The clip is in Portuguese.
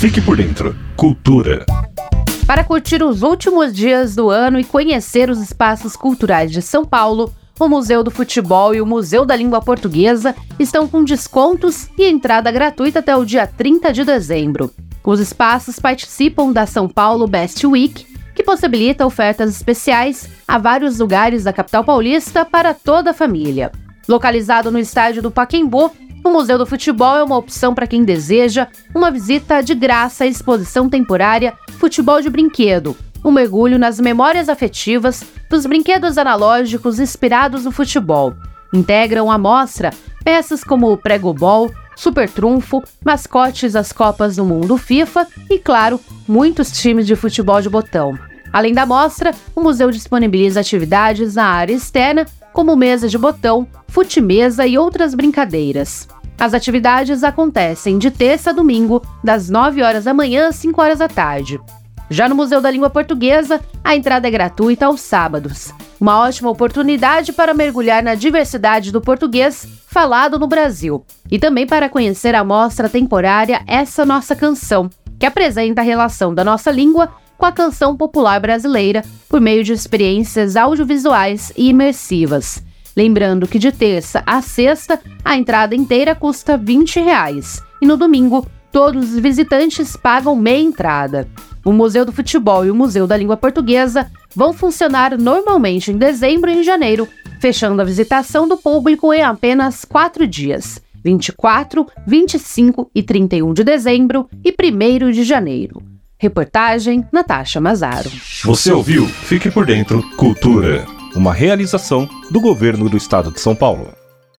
Fique por dentro. Cultura. Para curtir os últimos dias do ano e conhecer os espaços culturais de São Paulo, o Museu do Futebol e o Museu da Língua Portuguesa estão com descontos e entrada gratuita até o dia 30 de dezembro. Os espaços participam da São Paulo Best Week, que possibilita ofertas especiais a vários lugares da capital paulista para toda a família. Localizado no estádio do Paquembu, o Museu do Futebol é uma opção para quem deseja uma visita de graça à exposição temporária Futebol de Brinquedo, um mergulho nas memórias afetivas dos brinquedos analógicos inspirados no futebol. Integram a mostra peças como o Prego-Ball, Super Trunfo, mascotes das Copas do Mundo FIFA e, claro, muitos times de futebol de botão. Além da mostra, o museu disponibiliza atividades na área externa como mesa de botão, fute-mesa e outras brincadeiras. As atividades acontecem de terça a domingo, das 9 horas da manhã às 5 horas da tarde. Já no Museu da Língua Portuguesa, a entrada é gratuita aos sábados. Uma ótima oportunidade para mergulhar na diversidade do português falado no Brasil e também para conhecer a mostra temporária Essa Nossa Canção, que apresenta a relação da nossa língua com a canção popular brasileira por meio de experiências audiovisuais e imersivas. Lembrando que de terça a sexta, a entrada inteira custa 20 reais, e no domingo, todos os visitantes pagam meia entrada. O Museu do Futebol e o Museu da Língua Portuguesa vão funcionar normalmente em dezembro e em janeiro, fechando a visitação do público em apenas quatro dias: 24, 25 e 31 de dezembro e 1 de janeiro. Reportagem Natasha Mazaro. Você ouviu? Fique por dentro. Cultura. Uma realização do governo do estado de São Paulo.